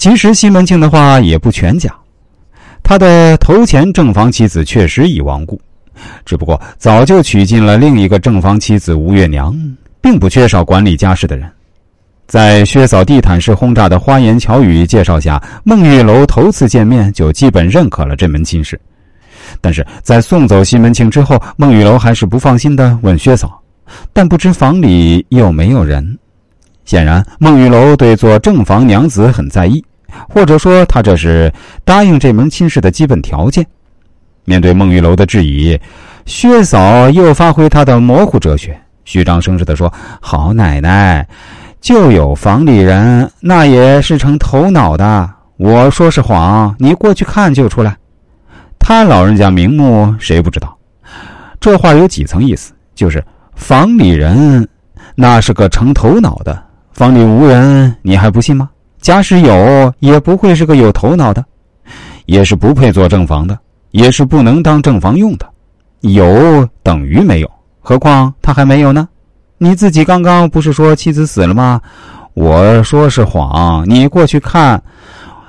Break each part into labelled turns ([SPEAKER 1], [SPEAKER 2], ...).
[SPEAKER 1] 其实西门庆的话也不全假，他的头前正房妻子确实已亡故，只不过早就娶进了另一个正房妻子吴月娘，并不缺少管理家事的人。在薛嫂地毯式轰炸的花言巧语介绍下，孟玉楼头次见面就基本认可了这门亲事。但是在送走西门庆之后，孟玉楼还是不放心的问薛嫂：“但不知房里有没有人？”显然，孟玉楼对做正房娘子很在意，或者说他这是答应这门亲事的基本条件。面对孟玉楼的质疑，薛嫂又发挥她的模糊哲学，虚张声势的说：“好奶奶。”就有房里人，那也是成头脑的。我说是谎，你过去看就出来。他老人家名目谁不知道？这话有几层意思？就是房里人，那是个成头脑的；房里无人，你还不信吗？假使有，也不会是个有头脑的，也是不配做正房的，也是不能当正房用的。有等于没有，何况他还没有呢？你自己刚刚不是说妻子死了吗？我说是谎，你过去看，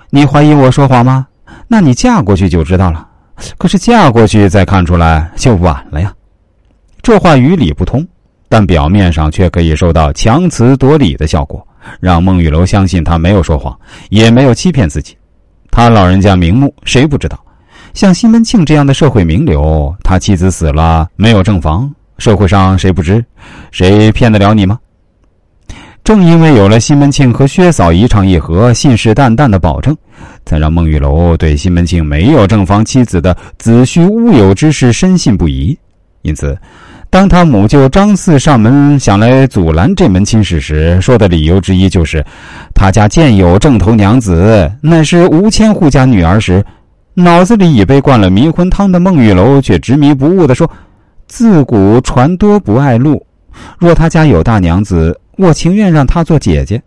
[SPEAKER 1] 你怀疑我说谎吗？那你嫁过去就知道了。可是嫁过去再看出来就晚了呀。这话于理不通，但表面上却可以收到强词夺理的效果，让孟玉楼相信他没有说谎，也没有欺骗自己。他老人家名目谁不知道？像西门庆这样的社会名流，他妻子死了没有正房。社会上谁不知，谁骗得了你吗？正因为有了西门庆和薛嫂一唱一和、信誓旦旦的保证，才让孟玉楼对西门庆没有正房妻子的子虚乌有之事深信不疑。因此，当他母舅张四上门想来阻拦这门亲事时，说的理由之一就是他家建有正头娘子，乃是吴千户家女儿时，脑子里已被灌了迷魂汤的孟玉楼却执迷不悟的说。自古传多不爱路，若他家有大娘子，我情愿让她做姐姐。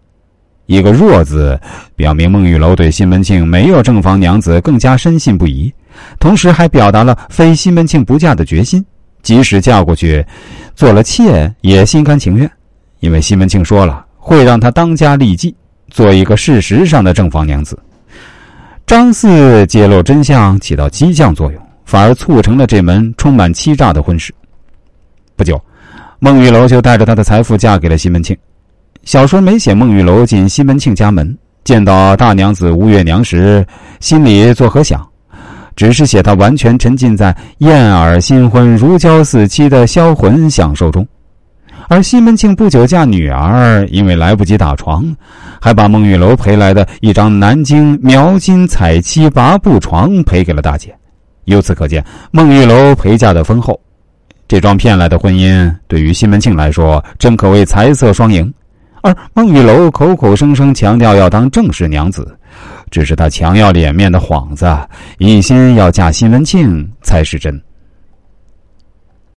[SPEAKER 1] 一个“若”字，表明孟玉楼对西门庆没有正房娘子更加深信不疑，同时还表达了非西门庆不嫁的决心。即使嫁过去，做了妾也心甘情愿，因为西门庆说了会让他当家立继，做一个事实上的正房娘子。张四揭露真相，起到激将作用。反而促成了这门充满欺诈的婚事。不久，孟玉楼就带着他的财富嫁给了西门庆。小说没写孟玉楼进西门庆家门见到大娘子吴月娘时心里作何想，只是写他完全沉浸在燕尔新婚如胶似漆的销魂享受中。而西门庆不久嫁女儿，因为来不及打床，还把孟玉楼赔来的一张南京描金彩漆拔步床赔给了大姐。由此可见，孟玉楼陪嫁的丰厚，这桩骗来的婚姻对于西门庆来说，真可谓财色双赢。而孟玉楼口口声声强调要当正室娘子，只是他强要脸面的幌子，一心要嫁西门庆才是真。